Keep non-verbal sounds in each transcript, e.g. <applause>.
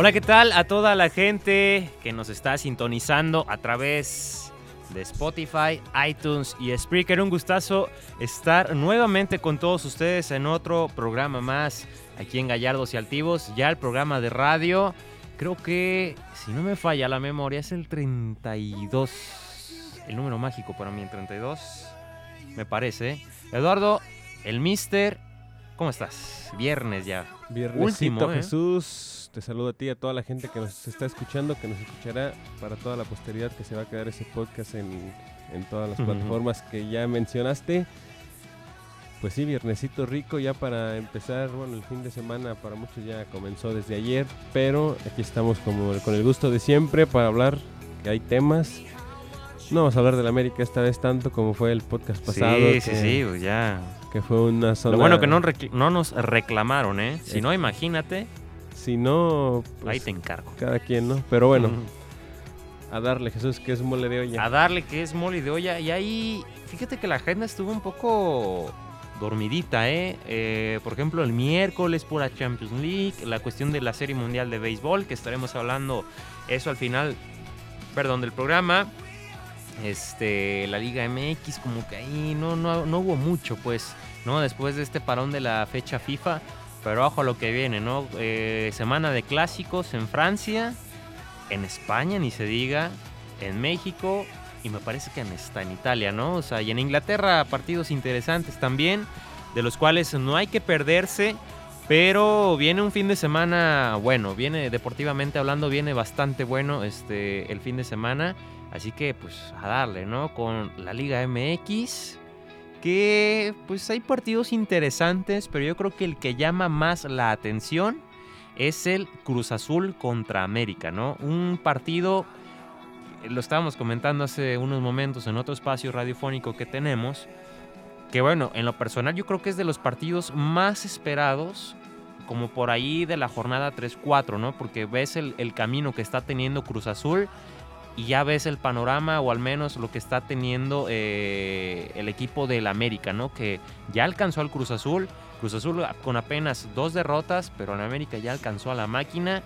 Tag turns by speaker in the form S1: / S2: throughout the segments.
S1: Hola, ¿qué tal a toda la gente que nos está sintonizando a través de Spotify, iTunes y Spreaker? Un gustazo estar nuevamente con todos ustedes en otro programa más aquí en Gallardos y Altivos, ya el programa de radio. Creo que, si no me falla la memoria, es el 32. El número mágico para mí, el 32. Me parece. Eduardo, el Mister, ¿cómo estás? Viernes ya.
S2: Viernesito,
S1: Último, ¿eh?
S2: Jesús. Te saludo a ti y a toda la gente que nos está escuchando, que nos escuchará para toda la posteridad que se va a quedar ese podcast en, en todas las plataformas que ya mencionaste. Pues sí, viernesito rico ya para empezar, bueno, el fin de semana para muchos ya comenzó desde ayer, pero aquí estamos como con el gusto de siempre para hablar que hay temas. No vamos a hablar de la América esta vez tanto como fue el podcast pasado.
S1: sí, sí,
S2: que,
S1: sí, pues ya.
S2: que fue una zona...
S1: Lo bueno que no, no nos reclamaron, ¿eh? Si no, imagínate,
S2: Si no, pues,
S1: ahí te encargo.
S2: cada quien, ¿no? Pero bueno, a darle Jesús que es mole de olla.
S1: A darle que es mole de olla. Y ahí, fíjate que la agenda estuvo un poco dormidita, ¿eh? Eh, Por ejemplo, el miércoles por la Champions League, la cuestión de la Serie Mundial de Béisbol, que estaremos hablando eso al final, perdón, del programa. Este, la Liga MX, como que ahí no, no, no hubo mucho, pues, ¿no? Después de este parón de la fecha FIFA. Pero ojo a lo que viene, ¿no? Eh, semana de clásicos en Francia, en España, ni se diga, en México y me parece que en, está en Italia, ¿no? O sea, y en Inglaterra partidos interesantes también, de los cuales no hay que perderse, pero viene un fin de semana bueno, viene deportivamente hablando, viene bastante bueno este el fin de semana, así que pues a darle, ¿no? Con la Liga MX que pues hay partidos interesantes, pero yo creo que el que llama más la atención es el Cruz Azul contra América, ¿no? Un partido, eh, lo estábamos comentando hace unos momentos en otro espacio radiofónico que tenemos, que bueno, en lo personal yo creo que es de los partidos más esperados, como por ahí de la jornada 3-4, ¿no? Porque ves el, el camino que está teniendo Cruz Azul y ya ves el panorama o al menos lo que está teniendo eh, el equipo del América, ¿no? Que ya alcanzó al Cruz Azul. Cruz Azul con apenas dos derrotas, pero en América ya alcanzó a la máquina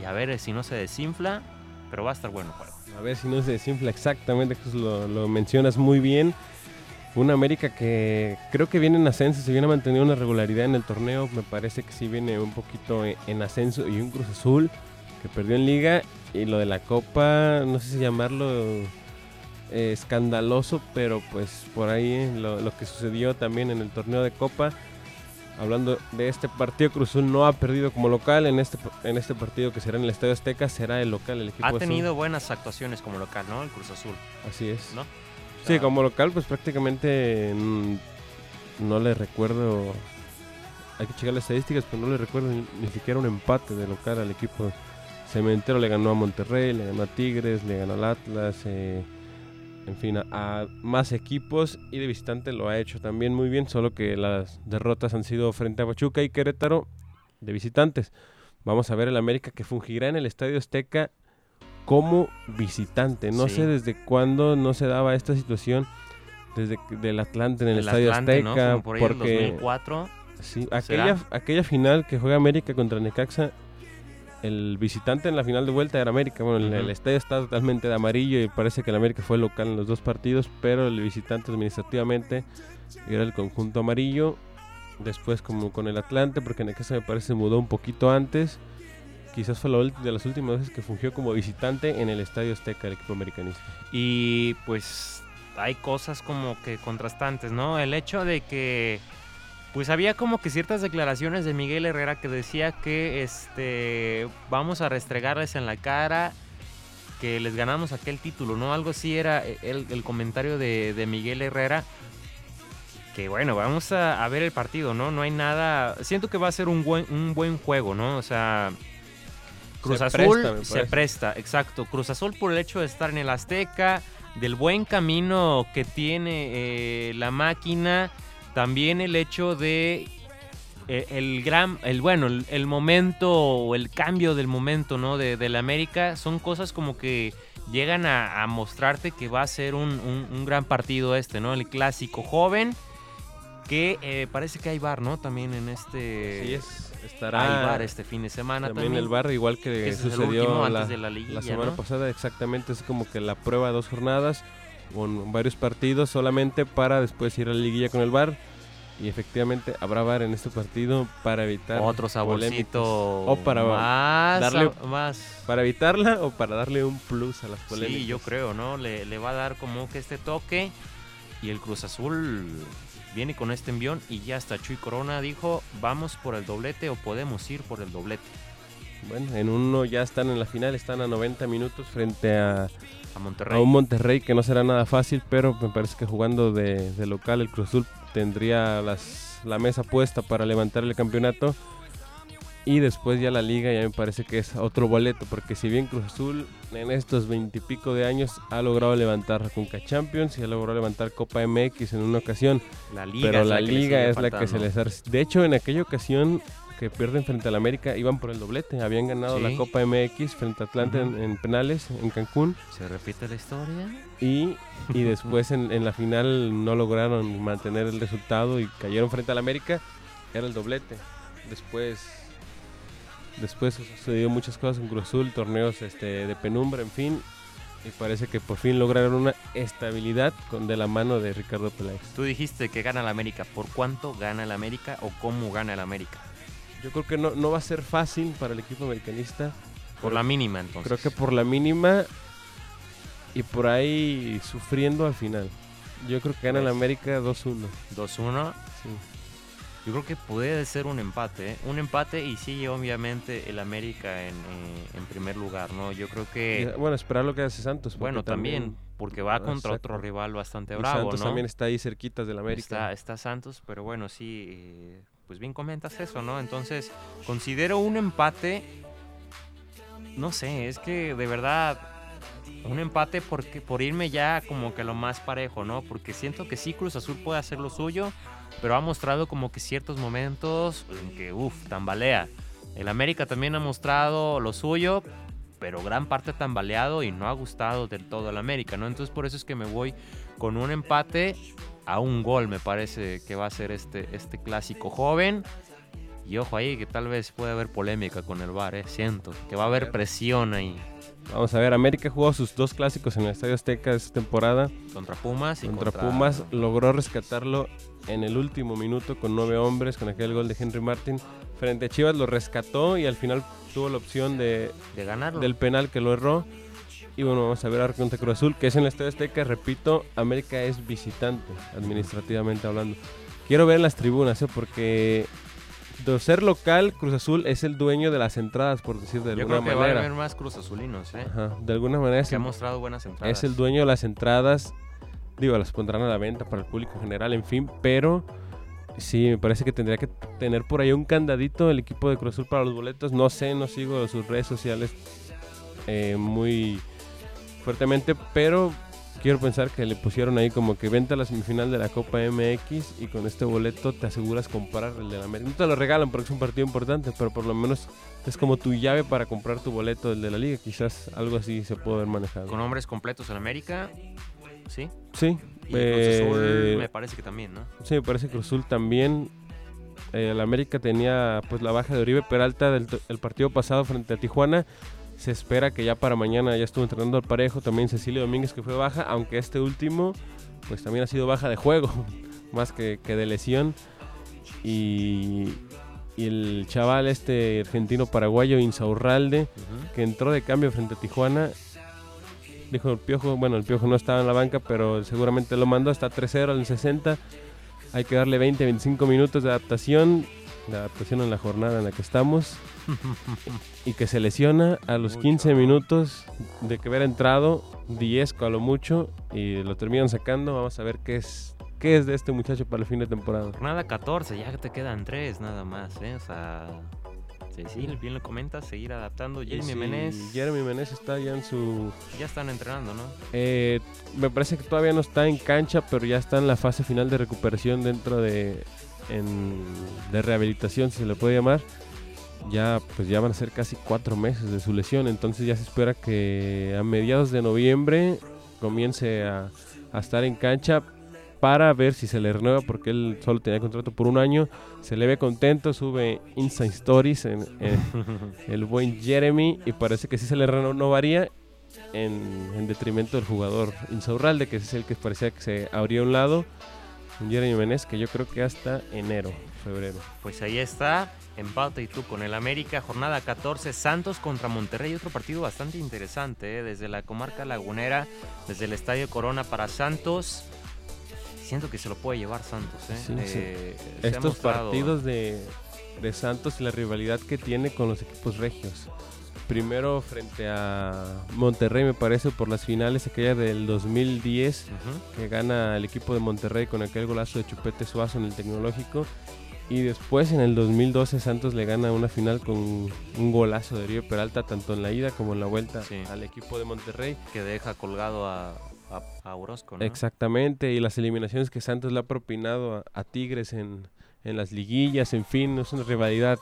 S1: y a ver si no se desinfla, pero va a estar bueno el juego.
S2: A ver si no se desinfla exactamente, lo, mencionas muy bien. Una América que creo que viene en ascenso, se viene manteniendo una regularidad en el torneo, me parece que sí viene un poquito en, en ascenso y un Cruz Azul que perdió en liga y lo de la Copa, no sé si llamarlo eh, escandaloso, pero pues por ahí eh, lo, lo que sucedió también en el torneo de Copa. Hablando de este partido, Cruz Azul no ha perdido como local. En este, en este partido que será en el Estadio Azteca, será el local el equipo
S1: Ha
S2: azul.
S1: tenido buenas actuaciones como local, ¿no? El Cruz Azul,
S2: Así es.
S1: ¿no? O
S2: Sí,
S1: sea,
S2: como local, pues prácticamente mm, no le recuerdo. Hay que checar las estadísticas, pero no le recuerdo ni, ni siquiera un empate de local al equipo. Cementero le ganó a Monterrey, le ganó a Tigres, le ganó al Atlas, eh, en fin, a, a más equipos y de visitante lo ha hecho también muy bien, solo que las derrotas han sido frente a Pachuca y Querétaro de visitantes. Vamos a ver el América que fungirá en el Estadio Azteca como visitante. No
S1: Sí.
S2: sé desde cuándo no se daba esta situación desde del Atlante en el,
S1: el
S2: Estadio
S1: Atlante, ¿no?
S2: Azteca
S1: Como por
S2: porque
S1: 2004.
S2: sí, aquella aquella final que juega América contra Necaxa el visitante en la final de vuelta era América. Bueno, el- estadio está totalmente de amarillo y parece que el América fue local en los dos partidos, pero el visitante administrativamente era el conjunto amarillo. Después como con el Atlante, porque Necaxa me parece se mudó un poquito antes. Quizás fue la de las últimas veces que fungió como visitante en el Estadio Azteca, el equipo americanista.
S1: Y pues hay cosas como que contrastantes, ¿no? El hecho de que pues había como que ciertas declaraciones de Miguel Herrera que decía que este vamos a restregarles en la cara que les ganamos aquel título, ¿no? Algo así era el, el comentario de, de Miguel Herrera. Que bueno, vamos a, a ver el partido, ¿no? No hay nada. Siento que va a ser un buen, un buen juego, ¿no? O sea, Cruz
S2: Se
S1: Azul
S2: presta,
S1: se presta, exacto. Cruz Azul por el hecho de estar en el Azteca, del buen camino que tiene eh, la máquina, también el hecho de eh, el gran, el bueno, el, el momento o el cambio del momento, ¿no? De, de la América, son cosas como que llegan a, a mostrarte que va a ser un, un- un gran partido este, ¿no? El clásico joven, que eh, parece que hay bar, ¿no? También en este...
S2: Sí, es Estará
S1: Hay bar este fin de semana
S2: también,
S1: también.
S2: el bar, igual que, sucedió
S1: último
S2: la,
S1: antes de la liguilla,
S2: la semana
S1: ¿no?
S2: pasada. Exactamente, es como que la prueba de dos jornadas con varios partidos solamente para después ir a la liguilla con el bar. Y efectivamente habrá bar en este partido para evitar
S1: Otro saborcito
S2: O para
S1: más,
S2: darle-
S1: más
S2: Para evitarla o para darle un plus a las polémicas.
S1: Sí, yo creo, ¿no? Le, le va a dar como que este toque. Y el Cruz Azul viene con este envión. Y ya hasta Chuy Corona dijo: Vamos por el doblete o podemos ir por el doblete.
S2: Bueno, en uno ya están en la final, están a 90 minutos frente a,
S1: A Monterrey.
S2: a un Monterrey que no será nada fácil, pero me parece que jugando de, de local el Cruz Azul tendría las, la mesa puesta para levantar el campeonato. Y después ya la liga ya me parece que es otro boleto, porque si bien Cruz Azul en estos veintipico de años ha logrado levantar la Conca Champions y ha logrado levantar Copa MX en una ocasión,
S1: la liga
S2: pero
S1: es
S2: la
S1: que le
S2: liga es la que se les ha... De hecho, en aquella ocasión que pierden frente al América, iban por el doblete. Habían ganado la. Copa MX frente a Atlanta en, penales, en Cancún.
S1: ¿Se repite la historia?
S2: Y, y después en, en la final no lograron mantener el resultado y cayeron frente al América. Era el doblete. Después... Después sucedió muchas cosas en Cruz Azul, torneos este, de penumbra, en fin. Y parece que por fin lograron una estabilidad con de la mano de Ricardo Peláez.
S1: Tú dijiste que gana el América. ¿Por cuánto gana el América o cómo gana el América?
S2: Yo creo que no, no va a ser fácil para el equipo americanista.
S1: Por la mínima, entonces.
S2: Creo que por la mínima y por ahí sufriendo al final. Yo creo que gana el
S1: Pues.
S2: América 2-1.
S1: 2-1.
S2: Sí.
S1: Yo creo que puede ser un empate, ¿eh? un empate y sí, obviamente el América en, eh, en primer lugar, ¿no? Yo creo que,
S2: bueno, esperar lo que hace Santos.
S1: bueno, también, porque va contra
S2: Exacto.
S1: otro rival bastante
S2: y
S1: bravo,
S2: Santos
S1: ¿no?
S2: también está ahí cerquitas del América.
S1: Está, está Santos, pero bueno, sí, eh, pues bien comentas eso, ¿no? Entonces, considero un empate, no sé, es que de verdad, un empate porque, por irme ya como que lo más parejo, ¿no? Porque siento que sí, Cruz Azul puede hacer lo suyo, pero ha mostrado como que ciertos momentos en que, uff, tambalea. El América también ha mostrado lo suyo, pero gran parte tambaleado y no ha gustado del todo el América, ¿no? Entonces por eso es que me voy con un empate a un gol, me parece que va a ser este, este clásico joven. Y ojo ahí que tal vez puede haber polémica con el VAR, ¿eh? siento que va a haber presión ahí
S2: Vamos a ver, América jugó sus dos clásicos en el Estadio Azteca esta temporada.
S1: contra Pumas y
S2: Contra
S1: contra,
S2: Pumas logró rescatarlo en el último minuto con nueve hombres, con aquel gol de Henry Martin. Frente a Chivas lo rescató y al final tuvo la opción de,
S1: de ganarlo.
S2: del penal que lo erró. Y bueno, vamos a ver ahora contra Cruz Azul, que es en el Estadio Azteca. Repito, América es visitante, administrativamente hablando. Quiero ver en las tribunas, ¿eh? porque de ser local, Cruz Azul es el dueño de las entradas, por decir de
S1: Yo
S2: alguna
S1: creo que va a
S2: manera.
S1: haber más Cruz Azulinos, ¿eh?
S2: Ajá, de alguna manera es
S1: que ha mostrado buenas entradas.
S2: es el dueño de las entradas. Digo, las pondrán a la venta para el público en general, en fin, pero sí, me parece que tendría que tener por ahí un candadito el equipo de Cruz Azul para los boletos. No sé, no sigo sus redes sociales eh, muy fuertemente, pero quiero pensar que le pusieron ahí como que venta la semifinal de la Copa MX y con este boleto te aseguras comprar el de la América. No te lo regalan porque es un partido importante, pero por lo menos es como tu llave para comprar tu boleto del de la liga. Quizás algo así se puede haber manejado.
S1: Con hombres completos en América, ¿sí?
S2: Sí,
S1: Y Cruz
S2: eh,
S1: Azul me parece que también, ¿no?
S2: Sí, me parece que Cruz Azul también. Eh, el América tenía pues la baja de Oribe Peralta del el partido pasado frente a Tijuana. Se espera que ya para mañana ya estuvo entrenando al parejo. También Cecilio Domínguez que fue baja, aunque este último pues también ha sido baja de juego, <laughs> más que, que de lesión. Y, y el chaval este argentino paraguayo Insaurralde que entró de cambio frente a Tijuana. Dijo el Piojo, bueno, el Piojo no estaba en la banca, pero seguramente lo mandó hasta 3-0 en el 60. Hay que darle 20, 25 minutos de adaptación, de adaptación en la jornada en la que estamos. <laughs> y que se lesiona a los
S1: Mucho.
S2: 15 minutos de que haber entrado, 10 a lo mucho, y lo terminan sacando. Vamos a ver qué es, qué es de este muchacho para el fin de temporada.
S1: Jornada 14, ya te quedan tres nada más, ¿eh? O sea, sí, sí, bien lo comentas, seguir adaptando. Jeremy
S2: si
S1: Menez
S2: Jeremy Menez está ya en su
S1: ya están entrenando, ¿no?
S2: Eh, me parece que todavía no está en cancha, pero ya está en la fase final de recuperación dentro de, en- de rehabilitación, si se le puede llamar. Ya, pues ya van a ser casi cuatro meses de su lesión, entonces ya se espera que a mediados de noviembre comience a, a estar en cancha. para ver si se le renueva porque él solo tenía contrato por un año. Se le ve contento, sube Insta Stories en, <laughs> el buen Jeremy y parece que sí se le renovaría en, en detrimento del jugador Insaurralde, que es el que parecía que se abría un lado. Un Jeremy Menez que yo creo que hasta enero, febrero.
S1: Pues ahí está, empate y tú con el América, jornada 14, Santos contra Monterrey, otro partido bastante interesante, ¿eh? desde la comarca lagunera, desde el Estadio Corona para Santos. Siento que se lo puede llevar Santos. ¿eh?
S2: eh Estos partidos de, de Santos y la rivalidad que tiene con los equipos regios primero frente a Monterrey, me parece, por las finales aquella del 2010, que gana el equipo de Monterrey con aquel golazo de Chupete Suazo en el tecnológico. Y después en el 2012 Santos le gana una final con un golazo de Río Peralta, tanto en la ida como en la vuelta al equipo de Monterrey.
S1: Que deja colgado a, a, Orozco,
S2: Exactamente, y las eliminaciones que Santos le ha propinado a, Tigres en, en las liguillas, en fin, es una rivalidad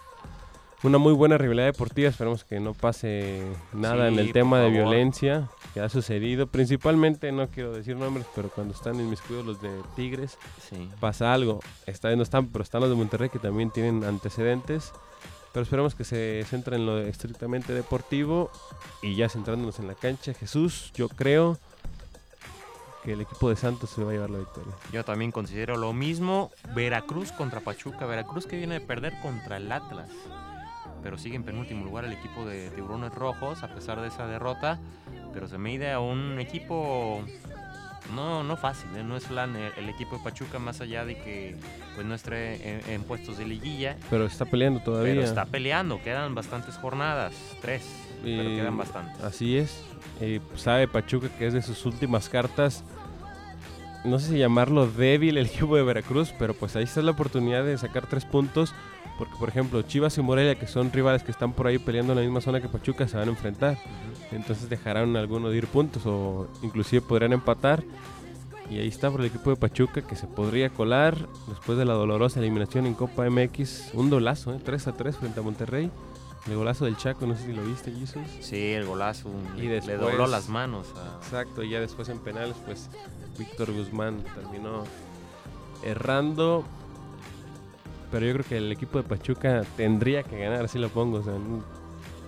S2: una muy buena rivalidad deportiva. Esperemos que no pase nada en el tema de violencia que ha sucedido. Principalmente, no quiero decir nombres, pero cuando están en mis cuidados los de Tigres, pasa algo. Vez no están, pero están los de Monterrey que también tienen antecedentes. Pero esperemos que se centren en lo estrictamente deportivo y ya centrándonos en la cancha. Jesús, yo creo que el equipo de Santos se va a llevar la victoria.
S1: Yo también considero lo mismo. Veracruz contra Pachuca. Veracruz que viene de perder contra el Atlas pero sigue en penúltimo lugar el equipo de Tiburones Rojos a pesar de esa derrota. Pero se mide a un equipo no, no fácil, ¿eh? no es plan el, equipo de Pachuca más allá de que pues no esté en, puestos de liguilla.
S2: Pero está peleando todavía. Pero
S1: está peleando, quedan bastantes jornadas, tres, pero quedan bastantes.
S2: Así es, sabe Pachuca que es de sus últimas cartas. No sé si llamarlo débil el equipo de Veracruz, pero pues ahí está la oportunidad de sacar tres puntos porque, por ejemplo, Chivas y Morelia, que son rivales que están por ahí peleando en la misma zona que Pachuca, se van a enfrentar. Entonces dejarán alguno de ir puntos o inclusive podrían empatar. Y ahí está por el equipo de Pachuca que se podría colar después de la dolorosa eliminación en Copa MX. Un dolazo, ¿eh? 3 a 3 frente a Monterrey. El golazo del Chaco, no sé si lo viste, Jesus.
S1: Sí, el golazo. Y le dobló las manos.
S2: Exacto, y ya después en penales, pues Víctor Guzmán terminó errando pero yo creo que el equipo de Pachuca tendría que ganar, así lo pongo, o sea,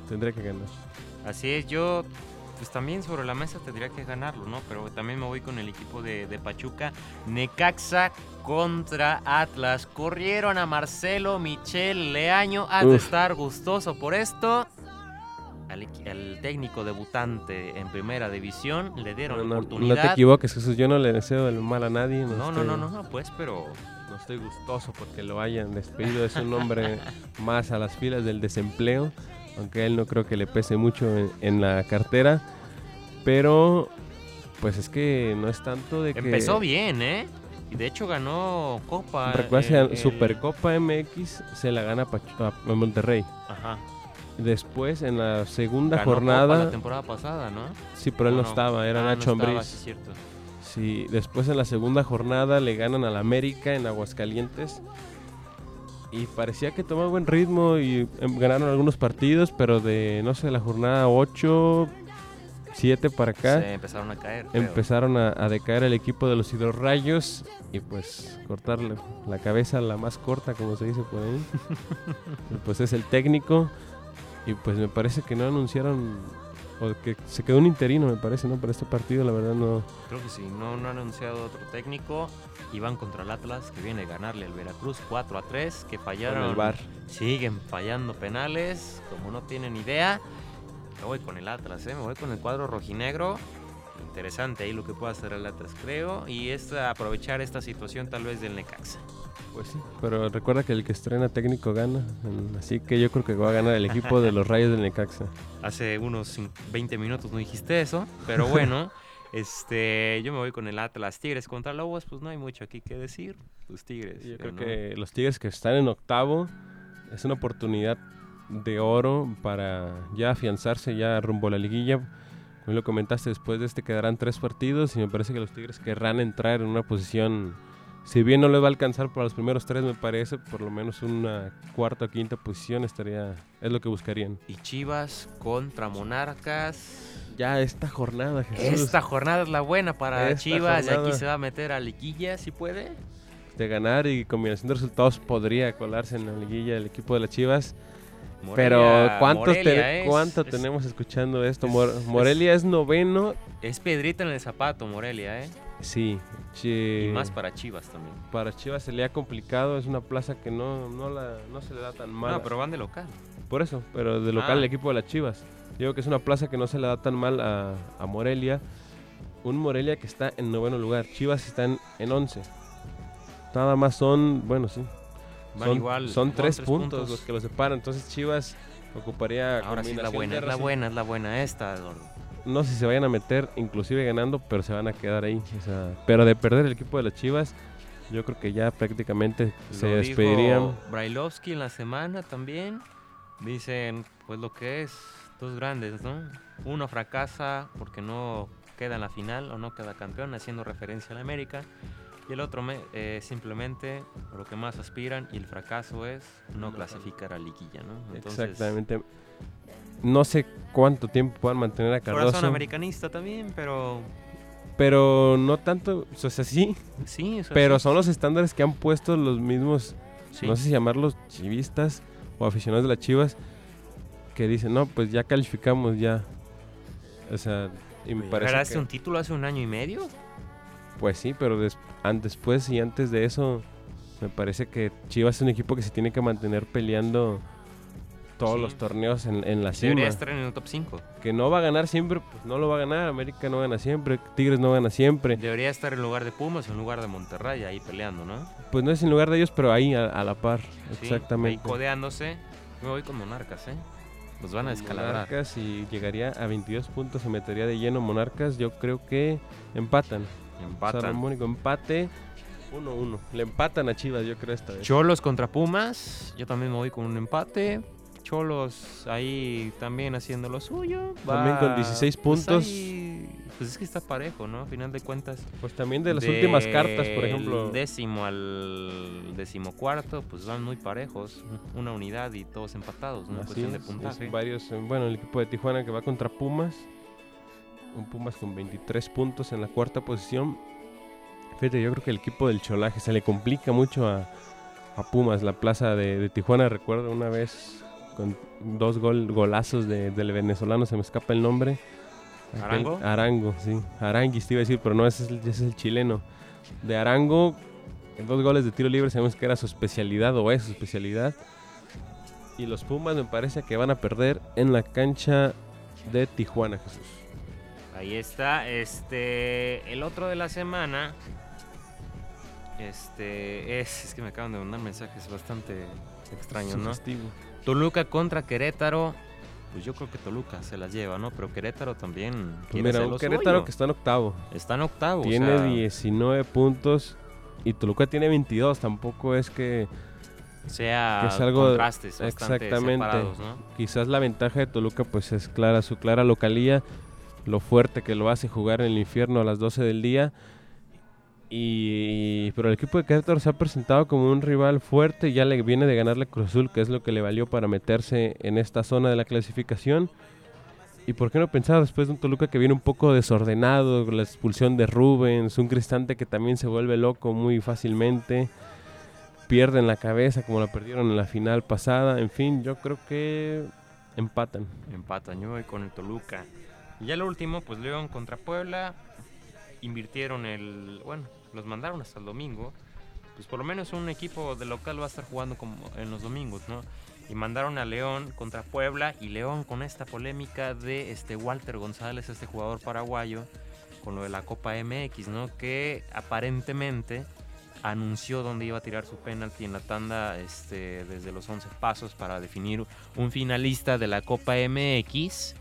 S2: tendría que ganar.
S1: Así es, yo pues también sobre la mesa tendría que ganarlo, ¿no? Pero también me voy con el equipo de, Pachuca. Necaxa contra Atlas. Corrieron a Marcelo Michel Leaño. a estar gustoso por esto. Al, técnico debutante en primera división le dieron la oportunidad.
S2: No te equivoques, Jesús. Yo no le deseo el mal a nadie.
S1: No, no, no, no, no, pues, pero
S2: estoy gustoso porque lo hayan despedido. Es un hombre <laughs> más a las filas del desempleo, aunque él no creo que le pese mucho en, la cartera. Pero, pues es que no es tanto de que.
S1: Empezó bien, ¿eh? Y de hecho ganó Copa.
S2: Recuerda, Supercopa MX se la gana a Monterrey. Ajá. Después, en la segunda jornada.
S1: la temporada pasada, ¿no?
S2: Sí, pero él no, estaba, era ah, Nacho no cierto. Sí, después en la segunda jornada le ganan al América en Aguascalientes. Y parecía que tomaba buen ritmo y em, ganaron algunos partidos, pero de, no sé, la jornada 8, 7 para acá.
S1: Se empezaron a caer.
S2: Empezaron a, decaer el equipo de los hidrorrayos y pues cortar la, cabeza la más corta, como se dice por ahí. <laughs> pues es el técnico. Y pues me parece que no anunciaron o que se quedó un interino, me parece, ¿no? Para este partido, la verdad no.
S1: Creo que sí, no, no ha anunciado otro técnico. Y van contra el Atlas, que viene a ganarle al Veracruz 4 a 3, que fallaron.
S2: el bar.
S1: Siguen fallando penales, como no tienen idea. Me voy con el Atlas, ¿eh? Me voy con el cuadro rojinegro. Interesante ahí lo que puede hacer el Atlas, creo. Y es aprovechar esta situación tal vez del Necaxa.
S2: Pues sí, pero recuerda que el que estrena técnico gana, así que yo creo que va a ganar el equipo de los Rayos del Necaxa.
S1: Hace unos 20 minutos no dijiste eso, pero bueno, <laughs> este, yo me voy con el Atlas Tigres contra Lobos, pues no hay mucho aquí que decir, los Tigres.
S2: Yo creo que los Tigres que están en octavo es una oportunidad de oro para ya afianzarse ya rumbo a la liguilla. Como lo comentaste, después de este quedarán tres partidos y me parece que los Tigres querrán entrar en una posición si bien no les va a alcanzar para los primeros tres, me parece, por lo menos una cuarta o quinta posición estaría, es lo que buscarían.
S1: Y Chivas contra Monarcas.
S2: Ya esta jornada, Jesús.
S1: Esta jornada es la buena para
S2: Esta
S1: Chivas. Y aquí
S2: jornada.
S1: se va a meter a liguilla, si puede.
S2: De ganar y combinación de resultados podría colarse en la liguilla el equipo de las Chivas. Pero ¿cuántos te-
S1: es-
S2: ¿cuánto
S1: es-
S2: tenemos escuchando esto?
S1: es-
S2: Mor-
S1: es-
S2: Morelia es noveno.
S1: Es piedrita en el zapato, Morelia, ¿eh?
S2: Sí. chi-
S1: Y más para Chivas también.
S2: para Chivas se le ha complicado. Es una plaza que no, no, la, no se le da tan mal.
S1: No, pero van de local.
S2: Por eso, pero de local
S1: Ah.
S2: el equipo de las Chivas. Digo que es una plaza que no se le da tan mal a, a Morelia. Un Morelia que está en noveno lugar. Chivas están en once. Nada más son, bueno, sí.
S1: Van
S2: son,
S1: igual.
S2: son tres, puntos, los que los separan. Entonces Chivas ocuparía
S1: Ahora sí es la buena, es la buena, es la buena esta, Eduardo.
S2: No sé si se vayan a meter, inclusive ganando, pero se van a quedar ahí. o sea, pero de perder el equipo de las Chivas, yo creo que ya prácticamente se despedirían.
S1: Brailovsky en la semana también. Dicen, pues lo que es, dos grandes, ¿no? Uno fracasa porque no queda en la final o no queda campeón, haciendo referencia a la América. Y el otro eh, simplemente lo que más aspiran y el fracaso es no clasificar a liguilla, ¿no?
S2: Exactamente. No sé cuánto tiempo puedan mantener a
S1: Corazón
S2: Cardoso,
S1: americanista también, pero
S2: pero no tanto, o sea, sí,
S1: sí, eso
S2: pero
S1: sí.
S2: son los estándares que han puesto los mismos,
S1: Sí.
S2: no sé si llamarlos chivistas o aficionados de las Chivas, que dicen, no, pues ya calificamos, ya. O sea, y me parece
S1: ¿Ganaste
S2: que-
S1: un título hace un año y medio?
S2: Pues sí, pero des- después y antes de eso, me parece que Chivas es un equipo que se tiene que mantener peleando todos
S1: Sí.
S2: los torneos en, en la cima.
S1: Debería estar en el top 5.
S2: Que no va a ganar siempre, pues no lo va a ganar. América no gana siempre, Tigres no gana siempre.
S1: Debería estar en lugar de Pumas o en lugar de Monterrey ahí peleando, ¿no?
S2: Pues no es en lugar de ellos, pero ahí a, a la par.
S1: Sí,
S2: Exactamente.
S1: Ahí codeándose. Me voy con Monarcas, ¿eh? Los van a descalabrar.
S2: Monarcas y llegaría a 22 puntos, se metería de lleno Monarcas. Yo creo que empatan.
S1: Empatan.
S2: Salomónico empate 1-1. Le empatan a Chivas, yo creo esta vez.
S1: Cholos contra Pumas. Yo también me voy con un empate. Cholos ahí también haciendo lo suyo.
S2: También con 16 puntos.
S1: Pues, ahí- pues es que está parejo, ¿no? A final de cuentas.
S2: Pues también de las últimas cartas, por
S1: del
S2: ejemplo.
S1: décimo al decimocuarto, pues van muy parejos. Una unidad y todos empatados, ¿no?
S2: Así
S1: Cuestión de
S2: es, es
S1: puntaje.
S2: varios, eh, bueno, el equipo de Tijuana que va contra Pumas. Un Pumas con 23 puntos en la cuarta posición. Fíjate, yo creo que el equipo del Cholaje se le complica mucho a, a Pumas. La plaza de, de Tijuana, recuerdo una vez con dos gol, golazos de- del venezolano, se me escapa el nombre. Aquel-
S1: ¿Arango?
S2: Arango, sí. Aranguis te iba a decir, pero no, ese es el, ese es el chileno. De Arango, en dos goles de tiro libre, sabemos que era su especialidad o es su especialidad. Y los Pumas me parece que van a perder en la cancha de Tijuana, Jesús.
S1: Ahí está, este, el otro de la semana, este, es, es que me acaban de mandar mensajes bastante extraños, ¿no?
S2: Sugestivo.
S1: Toluca contra Querétaro, pues yo creo que Toluca se las lleva, ¿no? Pero Querétaro también
S2: Pues
S1: quiere
S2: mira, un Querétaro
S1: suyo.
S2: que está en octavo.
S1: está en octavo, o
S2: tiene
S1: sea,
S2: 19 puntos y Toluca tiene 22. Tampoco es que
S1: sea
S2: que es algo-
S1: contrastes
S2: exactamente. quizás la ventaja de Toluca pues es clara, su clara localía, lo fuerte que lo hace jugar en el infierno a las 12 del día. Y pero el equipo de Querétaro se ha presentado como un rival fuerte, ya le viene de ganarle Cruz Azul, que es lo que le valió para meterse en esta zona de la clasificación. Y por qué no pensar después de un Toluca que viene un poco desordenado, la expulsión de Rubens, un Cristante que también se vuelve loco muy fácilmente, pierden la cabeza como la perdieron en la final pasada, en fin, yo creo que empatan.
S1: Empatan, yo voy con el Toluca. Y ya el último, pues León contra Puebla. Invirtieron el. Bueno, los mandaron hasta el domingo. Pues por lo menos un equipo de local va a estar jugando como en los domingos, ¿no? Y mandaron a León contra Puebla. Y León con esta polémica de este Walter González, este jugador paraguayo, con lo de la Copa MX, ¿no? Que aparentemente anunció dónde iba a tirar su penalti en la tanda este, desde los 11 pasos para definir un finalista de la Copa MX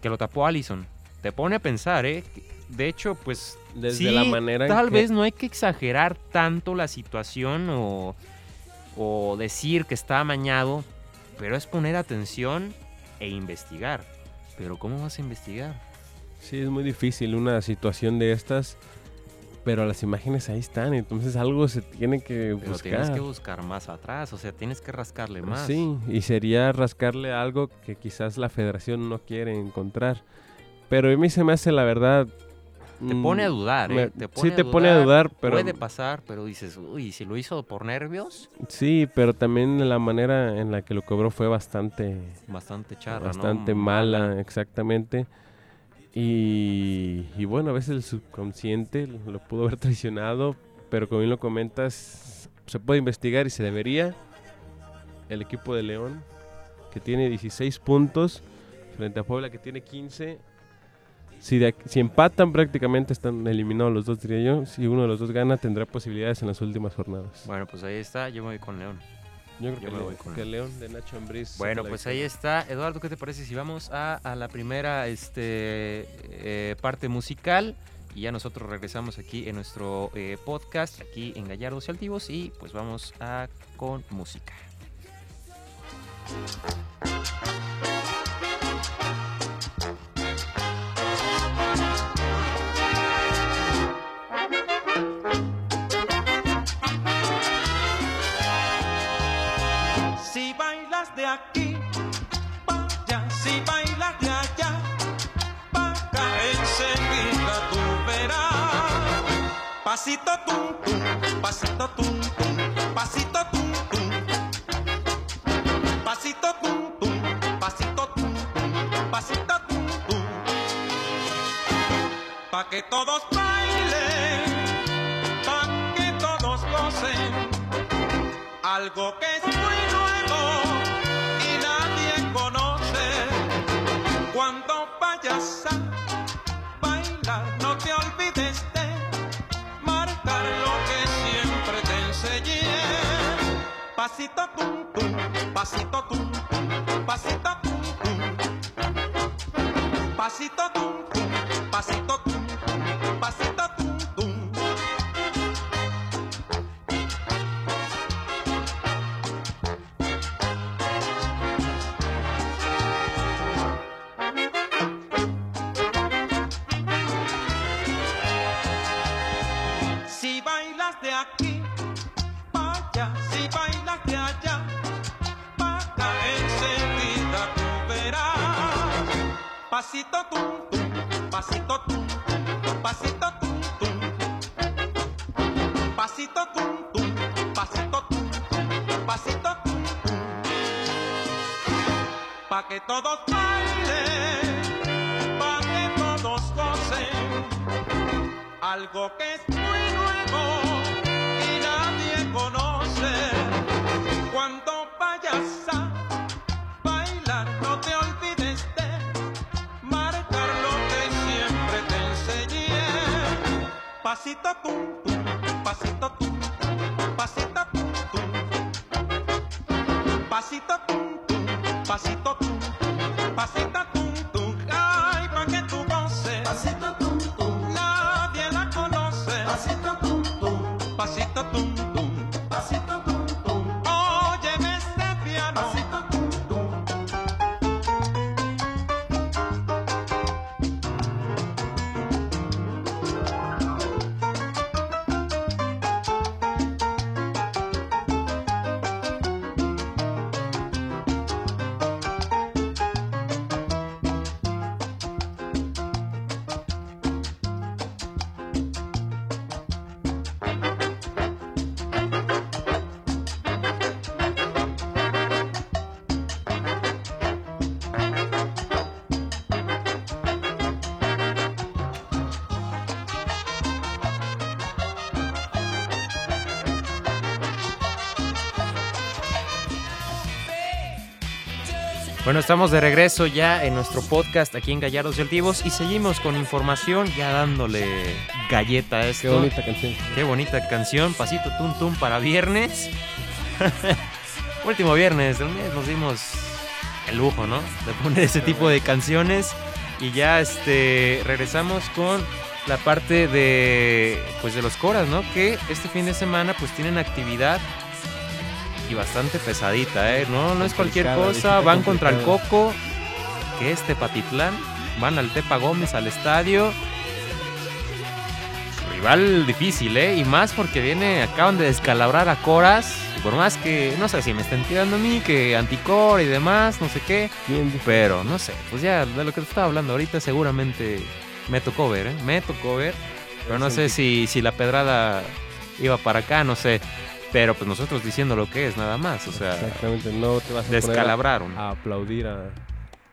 S1: que lo tapó Allison. Te pone a pensar, ¿eh? De hecho, pues
S2: Desde
S1: sí,
S2: la manera en
S1: tal
S2: que-
S1: vez no hay que exagerar tanto la situación o, o decir que está amañado, pero es poner atención e investigar. Pero ¿cómo vas a investigar?
S2: Sí, es muy difícil una situación de estas, pero las imágenes ahí están, entonces algo se tiene que
S1: Pero
S2: buscar.
S1: tienes que buscar más atrás, o sea, tienes que rascarle más.
S2: Sí, y sería rascarle algo que quizás la federación no quiere encontrar. Pero a mí se me hace la verdad.
S1: Te pone a dudar, ¿eh? Te pone
S2: sí, te pone a dudar, pero.
S1: Puede pasar, pero dices, uy, si lo hizo por nervios,
S2: Sí, pero también la manera en la que lo cobró fue bastante.
S1: bastante charra, ¿no?
S2: bastante mala, exactamente. Y, y bueno, a veces el subconsciente lo pudo haber traicionado, pero como bien lo comentas, se puede investigar y se debería. El equipo de León, que tiene 16 puntos, frente a Puebla, que tiene 15. Si, de aquí- si empatan, prácticamente están eliminados los dos, diría yo. Si uno de los dos gana, tendrá posibilidades en las últimas jornadas.
S1: Bueno, pues ahí está, yo me voy con León.
S2: yo creo
S1: yo
S2: que,
S1: me voy con
S2: que León de Nacho Ambriz.
S1: Bueno, pues ahí está. Eduardo, ¿qué te parece si vamos a, a la primera este, eh, parte musical? Y ya nosotros regresamos aquí en nuestro eh, podcast, aquí en Gallardos y Altivos, y pues vamos a con música.
S3: De aquí, pa' allá, si bailas de allá, pa' enseguida tú verás. Pasito tum tum, pasito tum tum, pasito tum tum. Pasito tum tum, pasito tum tum, pasito tum tum. Pa' que todos bailen, pa' que todos gocen algo que es muy Pasito tum tum, pasito tum tum, pasito tum tum. Pasito tum tum, pasito tum Pasito tum tum, pasito tum tum, pasito tum tum. Pasito tum tum, pasito tum pasito tum tum. Pa' que todos bailen, pa' que todos gocen algo que es muy Pasito tum, pasito
S1: Bueno, estamos de regreso ya en nuestro podcast aquí en Gallardos y Altivos y seguimos con información, ya dándole galleta a esto.
S2: Qué bonita canción.
S1: Qué bonita canción, pasito tum tum para viernes. <laughs> Último viernes del mes nos dimos el lujo, ¿no? De poner ese tipo de canciones y ya este regresamos con la parte de pues de los coras, ¿no? Que este fin de semana pues tienen actividad y bastante pesadita, ¿eh? No, no es cualquier cosa, van contra el. Coco, que es Tepatitlán, van al Tepa Gómez al estadio rival difícil, ¿eh? Y más porque viene, acaban de descalabrar a Coras. Por más que, no sé si me están tirando a mí, que anticor y demás, no sé qué. Pero, no sé, pues ya de lo que te estaba hablando ahorita seguramente me tocó ver, ¿eh? Me tocó ver. Pero no sé si, si la pedrada iba para acá, no sé. Pero pues nosotros diciendo lo que es, nada más. O sea,
S2: Exactamente, no te vas a
S1: descalabraron.
S2: a aplaudir a-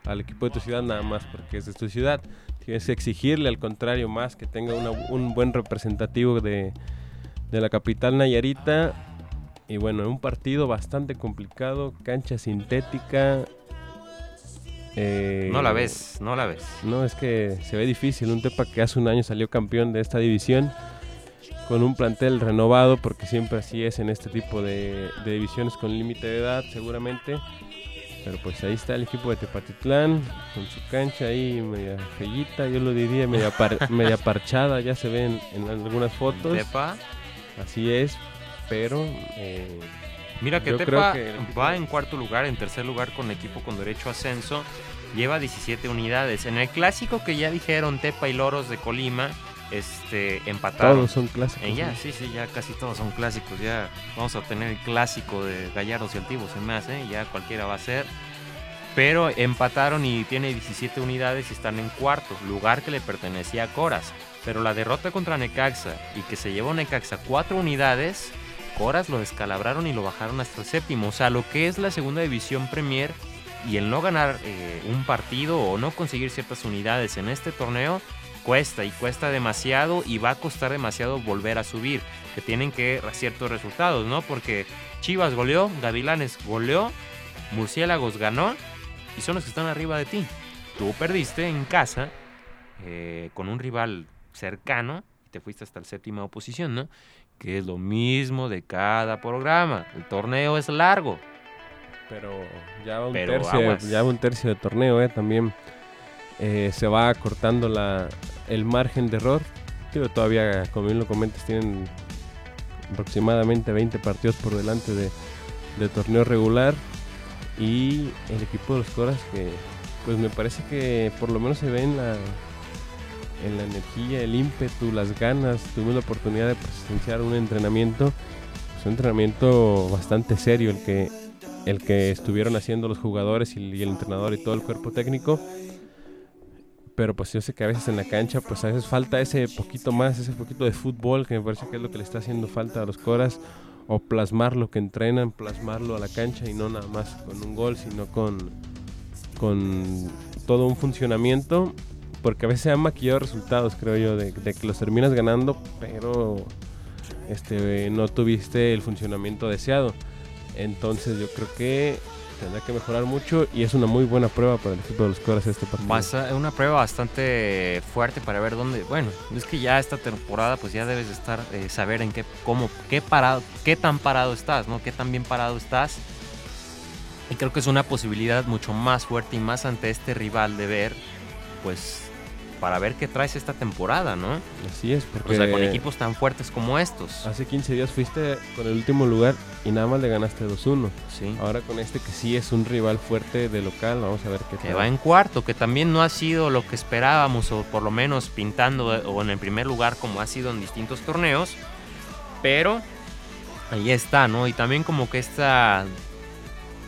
S2: al equipo de tu ciudad nada más porque es de tu ciudad. Tienes que exigirle al contrario más que tenga una- un buen representativo de, de la capital Nayarita. Y bueno, un partido bastante complicado, cancha sintética. eh,
S1: No la ves, no la ves.
S2: No, es que se ve difícil. Un Tepa que hace un año salió campeón de esta división con un plantel renovado, porque siempre así es en este tipo de, de divisiones con límite de edad, seguramente. Pero pues ahí está el equipo de Tepatitlán, con su cancha ahí media fellita, yo lo diría, media, par- <laughs> media parchada, ya se ven en algunas fotos.
S1: Tepa.
S2: Así es, pero eh,
S1: Mira que Tepa
S2: que
S1: va en cuarto lugar, en tercer lugar con equipo con derecho a ascenso. Lleva 17 unidades. En el clásico que ya dijeron Tepa y Loros de Colima, este, empataron.
S2: todos son clásicos.
S1: Eh, ya,
S2: ¿no?
S1: sí, sí, ya casi todos son clásicos. Ya vamos a tener el clásico de Gallardos y Altivos en más, ¿eh? Ya cualquiera va a ser. Pero empataron y tiene 17 unidades y están en cuarto, lugar que le pertenecía a Coras. Pero la derrota contra Necaxa y que se llevó Necaxa cuatro unidades, Coras lo descalabraron y lo bajaron hasta el séptimo. O sea, lo que es la segunda división Premier y el no ganar eh, un partido o no conseguir ciertas unidades en este torneo cuesta y cuesta demasiado y va a costar demasiado volver a subir, que tienen que ciertos resultados, ¿no? Porque Chivas goleó, Gavilanes goleó, Murciélagos ganó y son los que están arriba de ti. Tú perdiste en casa eh, con un rival cercano y te fuiste hasta la séptima posición, ¿no? Que es lo mismo de cada programa. El torneo es largo.
S2: Pero ya va un
S1: Pero
S2: tercio,
S1: aguas.
S2: ya va un tercio de torneo, eh, también eh, se va acortando la, el margen de error. Digo, todavía, como bien lo comentas, tienen aproximadamente 20 partidos por delante de, torneo regular. Y el equipo de los Coras que, pues me parece que por lo menos se ve en la, en la energía, el ímpetu, las ganas. Tuvimos la oportunidad de presenciar un entrenamiento, pues un entrenamiento bastante serio el que, el que estuvieron haciendo los jugadores y, y el entrenador y todo el cuerpo técnico. Pero pues yo sé que a veces en la cancha pues a veces falta ese poquito más, ese poquito de fútbol que me parece que es lo que le está haciendo falta a los Coras. O plasmar lo que entrenan, plasmarlo a la cancha y no nada más con un gol, sino con, con todo un funcionamiento. Porque a veces se han maquillado resultados, creo yo, de, de que los terminas ganando, pero este, no tuviste el funcionamiento deseado. Entonces yo creo que tendrá que mejorar mucho y es una muy buena prueba para el equipo de los Coras este partido.
S1: Pasa una prueba bastante fuerte para ver dónde. Bueno, es que ya esta temporada, pues ya debes de estar, eh, saber en qué, cómo, qué parado, qué tan parado estás, ¿no? Qué tan bien parado estás. Y creo que es una posibilidad mucho más fuerte y más ante este rival de ver, pues, para ver qué traes esta temporada, ¿no?
S2: Así es, porque
S1: O sea, con equipos tan fuertes como estos.
S2: hace 15 días fuiste con el último lugar y nada más le ganaste 2-1.
S1: Sí.
S2: Ahora con este que sí es un rival fuerte de local, vamos a ver qué
S1: Que
S2: tal.
S1: va en cuarto, que también no ha sido lo que esperábamos, o por lo menos pintando, o en el primer lugar como ha sido en distintos torneos. Pero ahí está, ¿no? Y también como que esta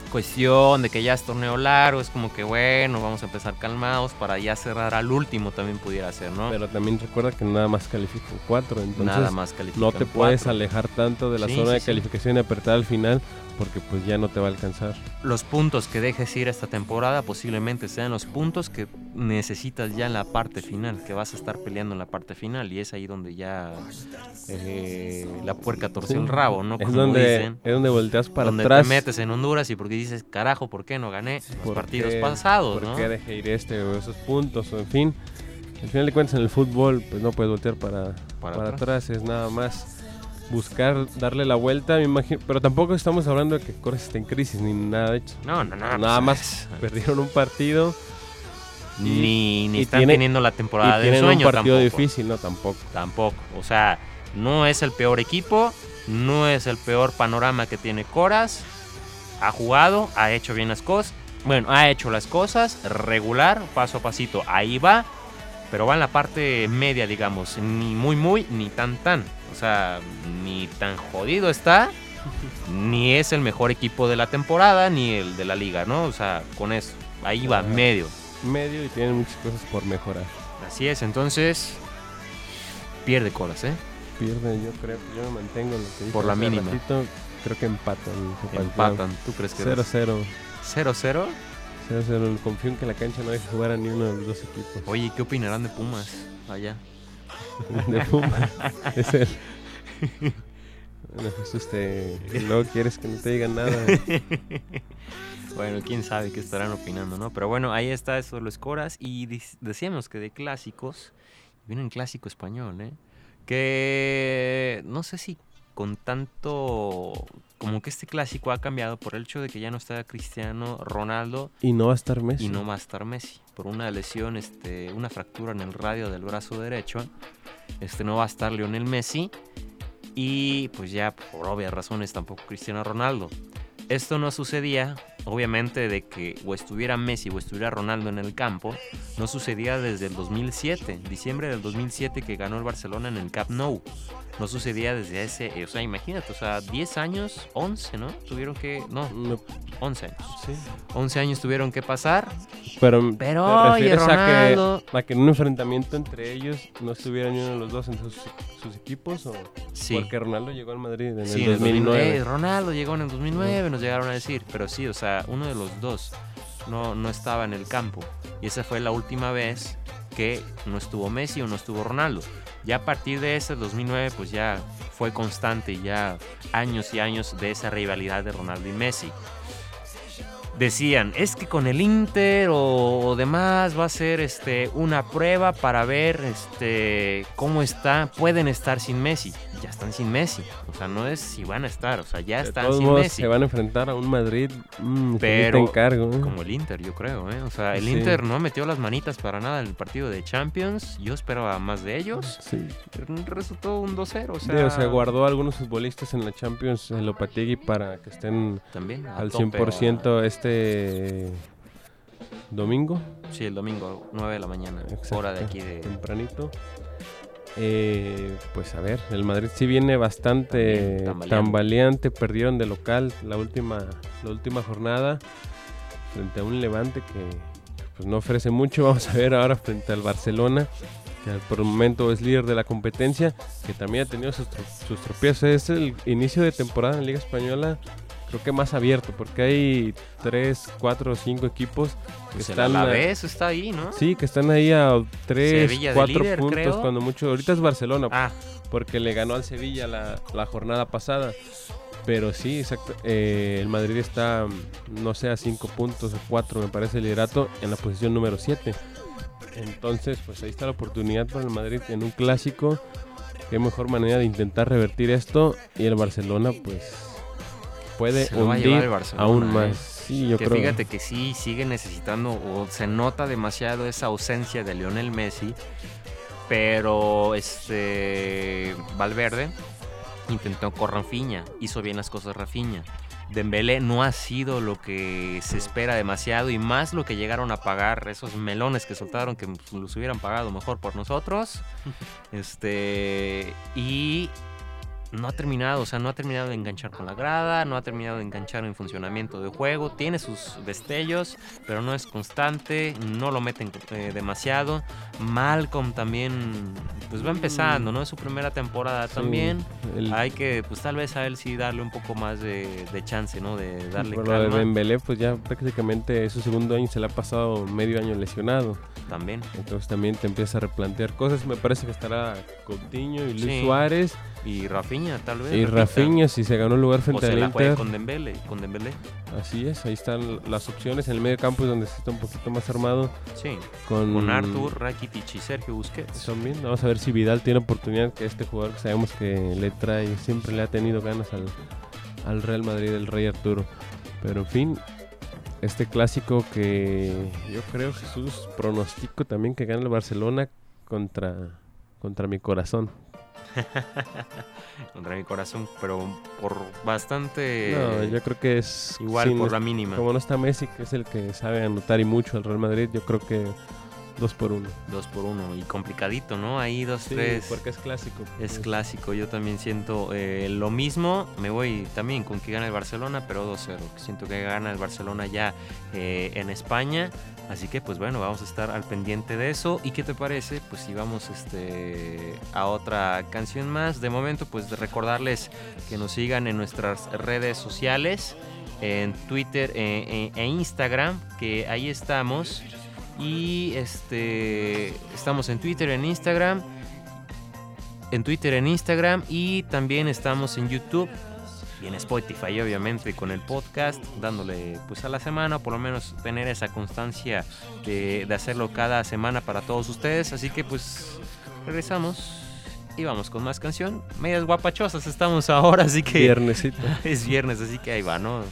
S1: cuestión de que ya es torneo largo, es como que bueno, vamos a empezar calmados para ya cerrar al último también pudiera ser, ¿no?
S2: Pero también recuerda que nada más califican 4, entonces
S1: Nada más
S2: no te puedes
S1: cuatro.
S2: alejar tanto de la
S1: Sí,
S2: zona
S1: sí,
S2: de calificación y apretar al final porque pues ya no te va a alcanzar.
S1: los puntos que dejes ir esta temporada posiblemente sean los puntos que necesitas ya en la parte final, que vas a estar peleando en la parte final y es ahí donde ya eh, la puerca torció
S2: Sí.
S1: el rabo, ¿no?
S2: es
S1: Como
S2: donde
S1: dicen.
S2: es donde volteas para
S1: donde
S2: atrás.
S1: te metes en Honduras y porque dices, carajo, ¿por qué no gané los
S2: ¿Por
S1: partidos
S2: qué?
S1: pasados,
S2: ¿Por
S1: no?
S2: qué dejé ir este o esos puntos? O en fin, al final de cuentas en el fútbol pues no puedes voltear para,
S1: Para
S2: para,
S1: atrás.
S2: atrás. es nada más buscar darle la vuelta, me imagino, pero tampoco estamos hablando de que Cores esté en crisis ni nada de hecho.
S1: No, no, no.
S2: nada más perdieron un partido y-
S1: Ni, ni
S2: y
S1: están
S2: tiene-
S1: teniendo la temporada de sueño
S2: un partido
S1: tampoco.
S2: difícil, no tampoco.
S1: Tampoco. O sea, no es el peor equipo, no es el peor panorama que tiene Coras. Ha jugado, ha hecho bien las cosas. Bueno, ha hecho las cosas regular, paso a pasito. Ahí va. pero va en la parte media, digamos, ni muy muy ni tan tan. O sea, ni tan jodido está, ni es el mejor equipo de la temporada, ni el de la liga, ¿no? O sea, con eso, ahí va,
S2: Ajá.
S1: medio.
S2: Medio y tienen muchas cosas por mejorar.
S1: Así es, entonces pierde colas, ¿eh?
S2: Pierden, yo creo, yo me mantengo en lo que
S1: Por la mínima.
S2: ratito, creo que empatan. partido.
S1: Empatan, ¿tú crees que
S2: 0-0.
S1: 0-0?
S2: 0-0. Confío en que la cancha no deje jugar a ni uno de los dos equipos.
S1: Oye, ¿qué opinarán de Pumas allá? <laughs>
S2: De Puma. es él. Bueno, pues este. Luego quieres que no te digan nada.
S1: Bueno, quién sabe qué estarán opinando, ¿no? Pero bueno, ahí está eso de los coras. Y decíamos que de clásicos, viene un clásico español, ¿eh? Que no sé si con tanto. Como que este clásico ha cambiado por el hecho de que ya no está Cristiano Ronaldo
S2: Y no va a estar Messi.
S1: y no va a estar Messi. Por una lesión, este, una fractura en el radio del brazo derecho. Este no va a estar Lionel Messi. Y pues ya por obvias razones tampoco Cristiano Ronaldo. Esto no sucedía, obviamente, de que o estuviera Messi o estuviera Ronaldo en el campo. No sucedía desde el 2007, diciembre del 2007 que ganó el Barcelona en el Camp Nou. No sucedía desde ese, eh, o sea, imagínate, o sea, 10 años, 11, ¿no? Tuvieron que, no,
S2: No,
S1: 11 años.
S2: sí.
S1: 11 años tuvieron que pasar,
S2: Pero,
S1: pero
S2: ¿te refieres a que, a que en un enfrentamiento entre ellos no estuviera ni uno de los dos en sus, sus equipos? ¿O
S1: Sí.
S2: Porque Ronaldo llegó al Madrid en
S1: Sí,
S2: el
S1: en el
S2: 2009.
S1: 2009. Eh, Ronaldo llegó en el 2009, nos llegaron a decir. Pero sí, o sea, uno de los dos no, no estaba en el campo. Y esa fue la última vez que no estuvo Messi o no estuvo Ronaldo. Ya a partir de ese 2009, pues ya fue constante, ya años y años de esa rivalidad de Ronaldo y Messi. Decían, es que con el Inter o, demás va a ser este, una prueba para ver este, cómo está. Pueden estar sin Messi. Ya están sin Messi. O sea, no es si van a estar, o sea, ya
S2: de
S1: están
S2: todos
S1: sin
S2: modos,
S1: Messi.
S2: se van a enfrentar a un Madrid. Mm,
S1: Pero,
S2: encargo. ¿eh?
S1: Como el Inter, yo creo, ¿eh? O sea, el
S2: Sí.
S1: Inter no metió las manitas para nada en el partido de Champions. Yo esperaba más de ellos.
S2: Sí.
S1: Resultó un 2-0, o
S2: Sí,
S1: sea,
S2: o sea, guardó a algunos futbolistas en la Champions, el Lopategui, para que estén
S1: también
S2: al
S1: tope,
S2: 100% este domingo,
S1: Sí, el domingo, 9 de la mañana,
S2: Exacto,
S1: hora de aquí de...
S2: tempranito. Eh, pues a ver, el Madrid sí viene bastante
S1: tambaleante.
S2: tambaleante, perdieron de local la última, la última jornada frente a un Levante que pues no ofrece mucho. <laughs> Vamos a ver ahora frente al Barcelona, que por el momento es líder de la competencia, que también ha tenido sus, sus tropiezos. Es el inicio de temporada en la Liga Española, creo que más abierto, porque hay 3, 4 o 5 equipos que
S1: Pues el
S2: están... a-
S1: Alavés está ahí, ¿no?
S2: Sí, que están ahí a 3,
S1: Sevilla
S2: 4
S1: líder,
S2: puntos
S1: creo.
S2: cuando mucho. Ahorita es Barcelona,
S1: Ah,
S2: porque le ganó al Sevilla la, la jornada pasada. Pero sí, exacto. eh, el Madrid está, no sé, a 5 puntos o 4, me parece, el liderato en la posición número 7. Entonces, pues ahí está la oportunidad para el Madrid en un clásico. Qué mejor manera de intentar revertir esto. Y el Barcelona, pues, puede
S1: se lo va a llevar
S2: hundir
S1: el Barcelona.
S2: aún
S1: ¿eh?
S2: más. Sí, yo
S1: que
S2: creo.
S1: fíjate que sí sigue necesitando o se nota demasiado esa ausencia de Lionel Messi, pero este Valverde intentó con Rafinha, hizo bien las cosas Rafinha. Dembélé no ha sido lo que se espera demasiado y más lo que llegaron a pagar esos melones que soltaron que los hubieran pagado mejor por nosotros. <laughs> Este y no ha terminado, o sea, no ha terminado de enganchar con la grada, no ha terminado de enganchar en funcionamiento de juego, tiene sus destellos, pero no es constante, no lo meten eh, demasiado. Malcolm también, pues va empezando, ¿no? Es su primera temporada
S2: Sí,
S1: también.
S2: el-
S1: Hay que, pues tal vez a él sí darle un poco más de, de chance, ¿no? De darle
S2: Por lo de
S1: calma
S2: Dembélé, pues ya prácticamente su segundo año se le ha pasado medio año lesionado.
S1: también.
S2: Entonces también te empieza a replantear cosas. Me parece que estará Coutinho y Luis
S1: Sí.
S2: Suárez
S1: Y Rafinha, tal vez.
S2: y. Rafinha si se ganó el lugar
S1: O
S2: frente
S1: se
S2: al
S1: la
S2: Inter.
S1: con Dembélé, con Dembélé.
S2: Así es, ahí están las opciones. En el medio campo es donde se está un poquito más armado
S1: Sí,
S2: con,
S1: con Arthur, Rakitic y Sergio Busquets.
S2: También vamos a ver si Vidal tiene oportunidad que este jugador que sabemos que le trae, siempre le ha tenido ganas al, al Real Madrid, el Rey Arturo. Pero en fin, este clásico que yo creo, Jesús, pronostico también que gana el Barcelona contra, contra mi corazón. <laughs>
S1: contra mi corazón, pero por bastante
S2: no, yo creo que es
S1: igual
S2: sin-
S1: por la mínima.
S2: como no está Messi, que es el que sabe anotar y mucho al Real Madrid, yo creo que Dos por uno.
S4: Dos por uno. Y complicadito, ¿no? Ahí dos,
S2: Sí,
S4: tres.
S2: porque es clásico.
S4: Es clásico, yo también siento eh, lo mismo. Me voy también con que gana el Barcelona, pero 2-0. Siento que gana el Barcelona ya eh, en España. Así que, pues bueno, vamos a estar al pendiente de eso. ¿Y qué te parece? Pues si vamos este, a otra canción más. De momento, pues recordarles que nos sigan en nuestras redes sociales, en Twitter eh, eh, e Instagram, que ahí estamos. Y este estamos en Twitter, en Instagram en Twitter, en Instagram y también estamos en YouTube y en Spotify, obviamente, con el podcast, dándole pues a la semana, por lo menos tener esa constancia de, de hacerlo cada semana para todos ustedes. Así que pues regresamos y vamos con más canción. Medias guapachosas estamos ahora, así que
S2: Viernesito. <laughs>
S4: es viernes, así que ahí va, ¿no?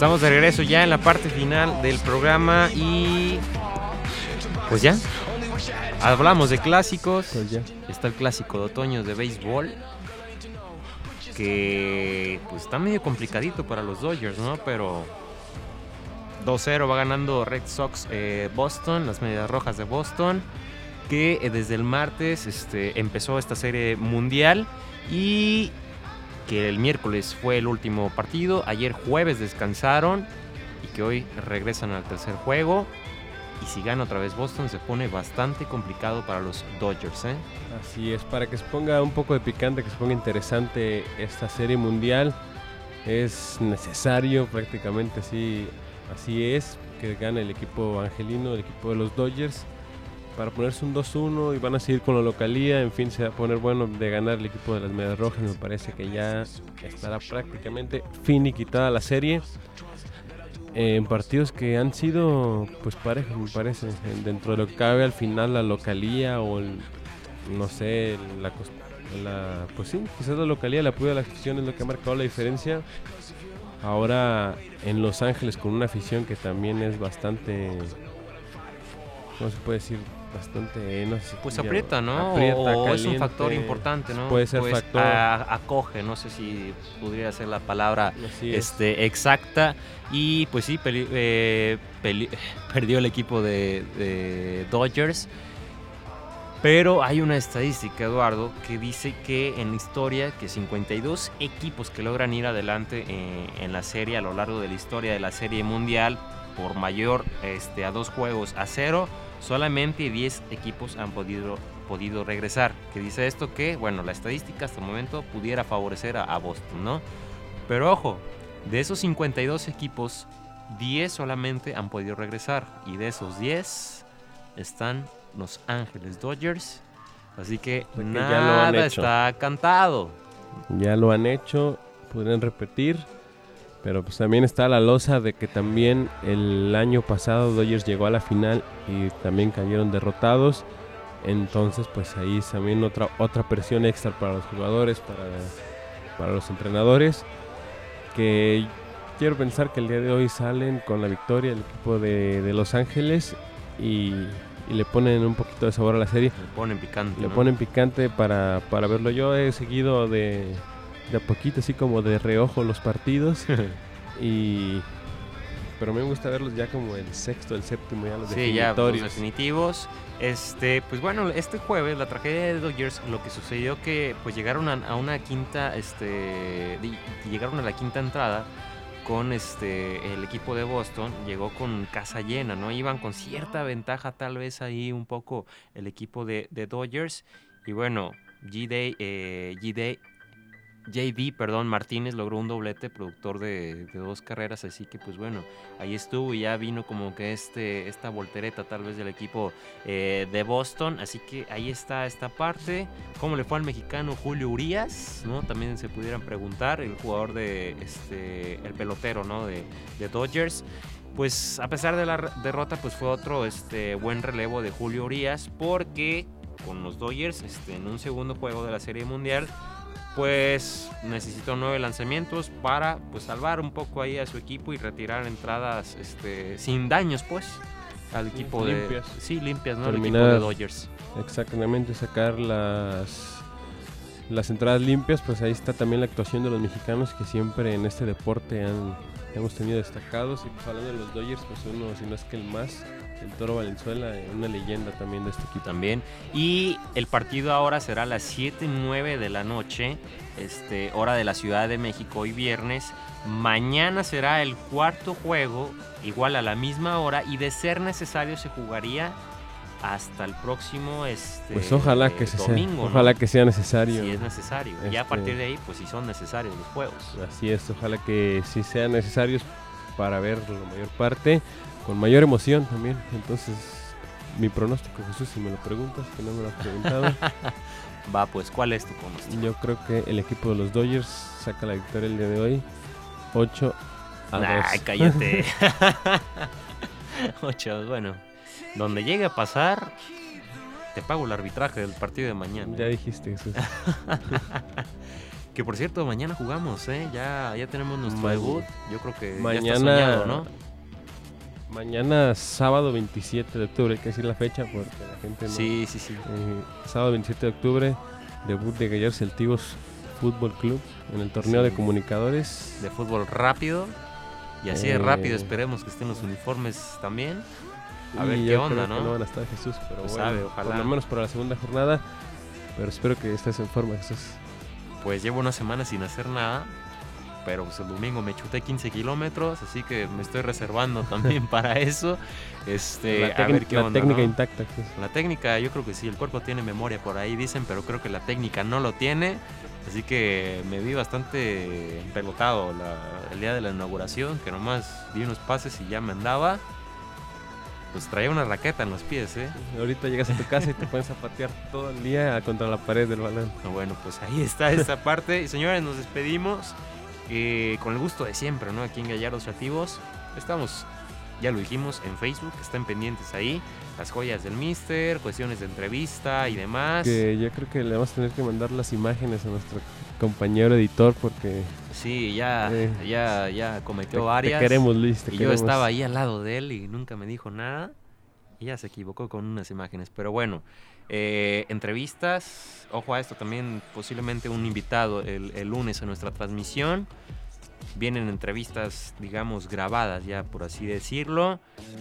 S1: Estamos de regreso ya en la parte final del programa y pues ya hablamos de clásicos.
S2: Pues ya.
S1: Está el clásico de otoño de béisbol que pues está medio complicadito para los Dodgers, ¿no? Pero 2-0 va ganando Red Sox eh, Boston, las medias rojas de Boston, que eh, desde el martes este, empezó esta serie mundial y que el miércoles fue el último partido, ayer jueves descansaron y que hoy regresan al tercer juego. Y si gana otra vez Boston se pone bastante complicado para los Dodgers, ¿eh?
S2: Así es, para que se ponga un poco de picante, que se ponga interesante esta serie mundial, es necesario prácticamente así, así es, que gane el equipo angelino, el equipo de los Dodgers, para ponerse un 2-1 y van a seguir con la localía, en fin, se va a poner bueno de ganar el equipo de las Medias Rojas, me parece que ya estará prácticamente finiquitada la serie. Eh, En partidos que han sido pues parejos me parece En- dentro de lo que cabe al final la localía o el, no sé, la, la- pues sí, quizás la localidad, el apoyo de la afición es lo que ha marcado la diferencia. Ahora en Los Ángeles con una afición que también es bastante, ¿cómo se puede decir? Bastante, no sé.
S1: Pues aprieta, ¿no?
S2: aprieta,
S1: o es un factor importante, ¿no?
S2: Puede ser
S1: Pues,
S2: factor.
S1: a- acoge, no sé si podría ser la palabra
S2: Así es.
S1: este, exacta. Y pues sí, peli- eh, peli- <laughs> perdió el equipo de, de Dodgers. Pero hay una estadística, Eduardo, que dice que en la historia, que 52 equipos que logran ir adelante eh, en la serie a lo largo de la historia de la serie mundial, por mayor este, a dos juegos a cero, solamente 10 equipos han podido, podido regresar. Que dice esto que, bueno, la estadística hasta el momento pudiera favorecer a, a Boston, ¿no? Pero ojo, de esos 52 equipos, 10 solamente han podido regresar. Y de esos 10 están Los Ángeles Dodgers. Así que
S2: O sea que ya lo han
S1: nada
S2: hecho.
S1: está cantado.
S2: Ya lo han hecho, podrían repetir. Pero pues también está la losa de que también el año pasado Dodgers llegó a la final y también cayeron derrotados. Entonces pues ahí es también otra, otra presión extra para los jugadores, para, para los entrenadores. Que quiero pensar que el día de hoy salen con la victoria el equipo de, de Los Ángeles y, y le ponen un poquito de sabor a la serie.
S1: Le ponen picante.
S2: Le
S1: ¿no?
S2: ponen picante para, para verlo. Yo he seguido de, de a poquito, así como de reojo los partidos. <laughs> y Pero me gusta verlos ya como el sexto, el séptimo, ya los
S1: Sí, ya los
S2: definitorios.
S1: definitivos. Este, pues bueno, este jueves la tragedia de Dodgers, lo que sucedió que pues llegaron a, a una quinta, este, llegaron a la quinta entrada con este el equipo de Boston, llegó con casa llena, ¿no? Iban con cierta ventaja tal vez ahí un poco el equipo de, de Dodgers y bueno, G-Day, eh, G-Day, JD, perdón, Martínez logró un doblete, productor de, dos carreras, así que pues bueno, ahí estuvo y ya vino como que este, esta voltereta tal vez del equipo eh, de Boston, así que ahí está esta parte, cómo le fue al mexicano Julio Urias, ¿no? También se pudieran preguntar, el jugador de, este, el pelotero, ¿no? De, de Dodgers. Pues a pesar de la derrota, pues fue otro este, buen relevo de Julio Urias, porque con los Dodgers, este, en un segundo juego de la Serie Mundial, pues necesitó nueve lanzamientos para pues salvar un poco ahí a su equipo y retirar entradas este sin daños pues al equipo de
S2: limpias.
S1: sí limpias no al equipo
S2: Terminar.
S1: de Dodgers
S2: Exactamente, sacar las las entradas limpias, pues ahí está también la actuación de los mexicanos que siempre en este deporte han, hemos tenido destacados. Y pues hablando de los Dodgers, pues uno, si no es que el más, el Toro Valenzuela, eh, una leyenda también de este equipo.
S1: también y el partido ahora será a las 7 9 de la noche este hora de la Ciudad de México hoy viernes mañana será el cuarto juego igual a la misma hora y de ser necesario se jugaría hasta el próximo este
S2: Pues ojalá que se sea,
S1: domingo, ¿no?
S2: ojalá que sea necesario.
S1: si es necesario. Ya a
S2: Este-
S1: partir de ahí, pues si son necesarios los juegos.
S2: Así es, ojalá que sí sean necesarios para ver la mayor parte, con mayor emoción también. Entonces, mi pronóstico, Jesús, si me lo preguntas, que no me lo has preguntado, <laughs>
S1: Va, pues, ¿cuál es tu pronóstico?
S2: yo creo que el equipo de los Dodgers saca la victoria el día de hoy, 8 a 2.
S1: Ay, cállate. <laughs> Ocho, bueno. Donde llegue a pasar, te pago el arbitraje del partido de mañana.
S2: Ya dijiste Jesús. <laughs>
S1: Que por cierto, mañana jugamos, ¿eh? Ya, ya tenemos nuestro
S2: Ma-
S1: debut. Yo creo que ya
S2: Mañana,
S1: está soñado, ¿no?
S2: mañana sábado 27 de octubre, hay que decir la fecha porque la gente no...
S1: Sí, sí, sí.
S2: Eh, sábado 27 de octubre, debut de Gallardos Celtivos Fútbol Club en el torneo
S1: Sí.
S2: de comunicadores.
S1: De fútbol rápido. Y así de
S2: Eh.
S1: rápido esperemos que estén los uniformes también. A ver qué onda, ¿no?
S2: no van a estar Jesús, pero
S1: Pues
S2: bueno,
S1: sabe, ojalá.
S2: por lo menos para la segunda jornada. Pero espero que estés en forma, Jesús.
S1: Pues llevo una semana sin hacer nada. Pero pues el domingo me chuté 15 kilómetros, así que me estoy reservando también <laughs> para eso. Este,
S2: la
S1: a
S2: técnica-
S1: ver qué
S2: la
S1: onda.
S2: técnica
S1: ¿no?
S2: intacta.
S1: La técnica, yo creo que sí, el cuerpo tiene memoria por ahí, dicen, pero creo que la técnica no lo tiene. Así que me vi bastante pelotado el día de la inauguración, que nomás di unos pases y ya me andaba. Pues traía una raqueta en los pies, ¿eh?
S2: Ahorita llegas a tu casa y te pones a patear todo el día contra la pared del balón.
S1: No, Bueno, pues ahí está esa <laughs> parte. Y señores, nos despedimos eh, con el gusto de siempre, ¿no? Aquí en Gallardos Creativos. Estamos, ya lo dijimos, en Facebook, estén pendientes ahí. Las joyas del Mister, cuestiones de entrevista y demás.
S2: Que yo creo que le vamos a tener que mandar las imágenes a nuestro compañero editor porque
S1: Sí, ya,
S2: Eh,
S1: ya, ya cometió
S2: te,
S1: varias.
S2: te queremos, Luis. te
S1: y yo
S2: queremos.
S1: estaba ahí al lado de él y nunca me dijo nada. Y ya se equivocó con unas imágenes. Pero bueno, eh, entrevistas. Ojo a esto también, posiblemente un invitado el, el lunes a nuestra transmisión. Vienen entrevistas, digamos, grabadas ya, por así decirlo.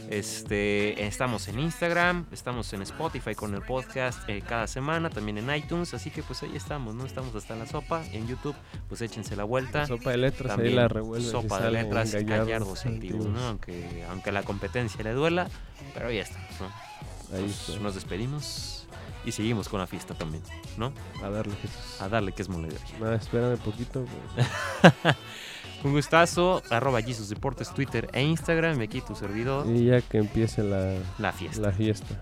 S1: Este, estamos en Instagram, estamos en Spotify con el podcast eh, cada semana, también en iTunes. Así que pues ahí estamos, ¿no? Estamos hasta la sopa. En YouTube, pues échense la vuelta.
S2: Sopa de letras, ahí
S1: También
S2: la revuelve.
S1: sopa de letras gallardos antiguos, ¿no? Aunque, aunque la competencia le duela, pero ahí estamos, ¿no?
S2: Ahí
S1: Nos-
S2: está.
S1: nos despedimos y seguimos con la fiesta también, ¿no?
S2: A darle, Jesús.
S1: A darle que es mole de hoy.
S2: Nada, espérame poquito. güey. <laughs>
S1: Un gustazo, arroba Jesus Deportes, Twitter e Instagram, y aquí tu servidor,
S2: Y ya que empiece la,
S1: la fiesta.
S2: la fiesta.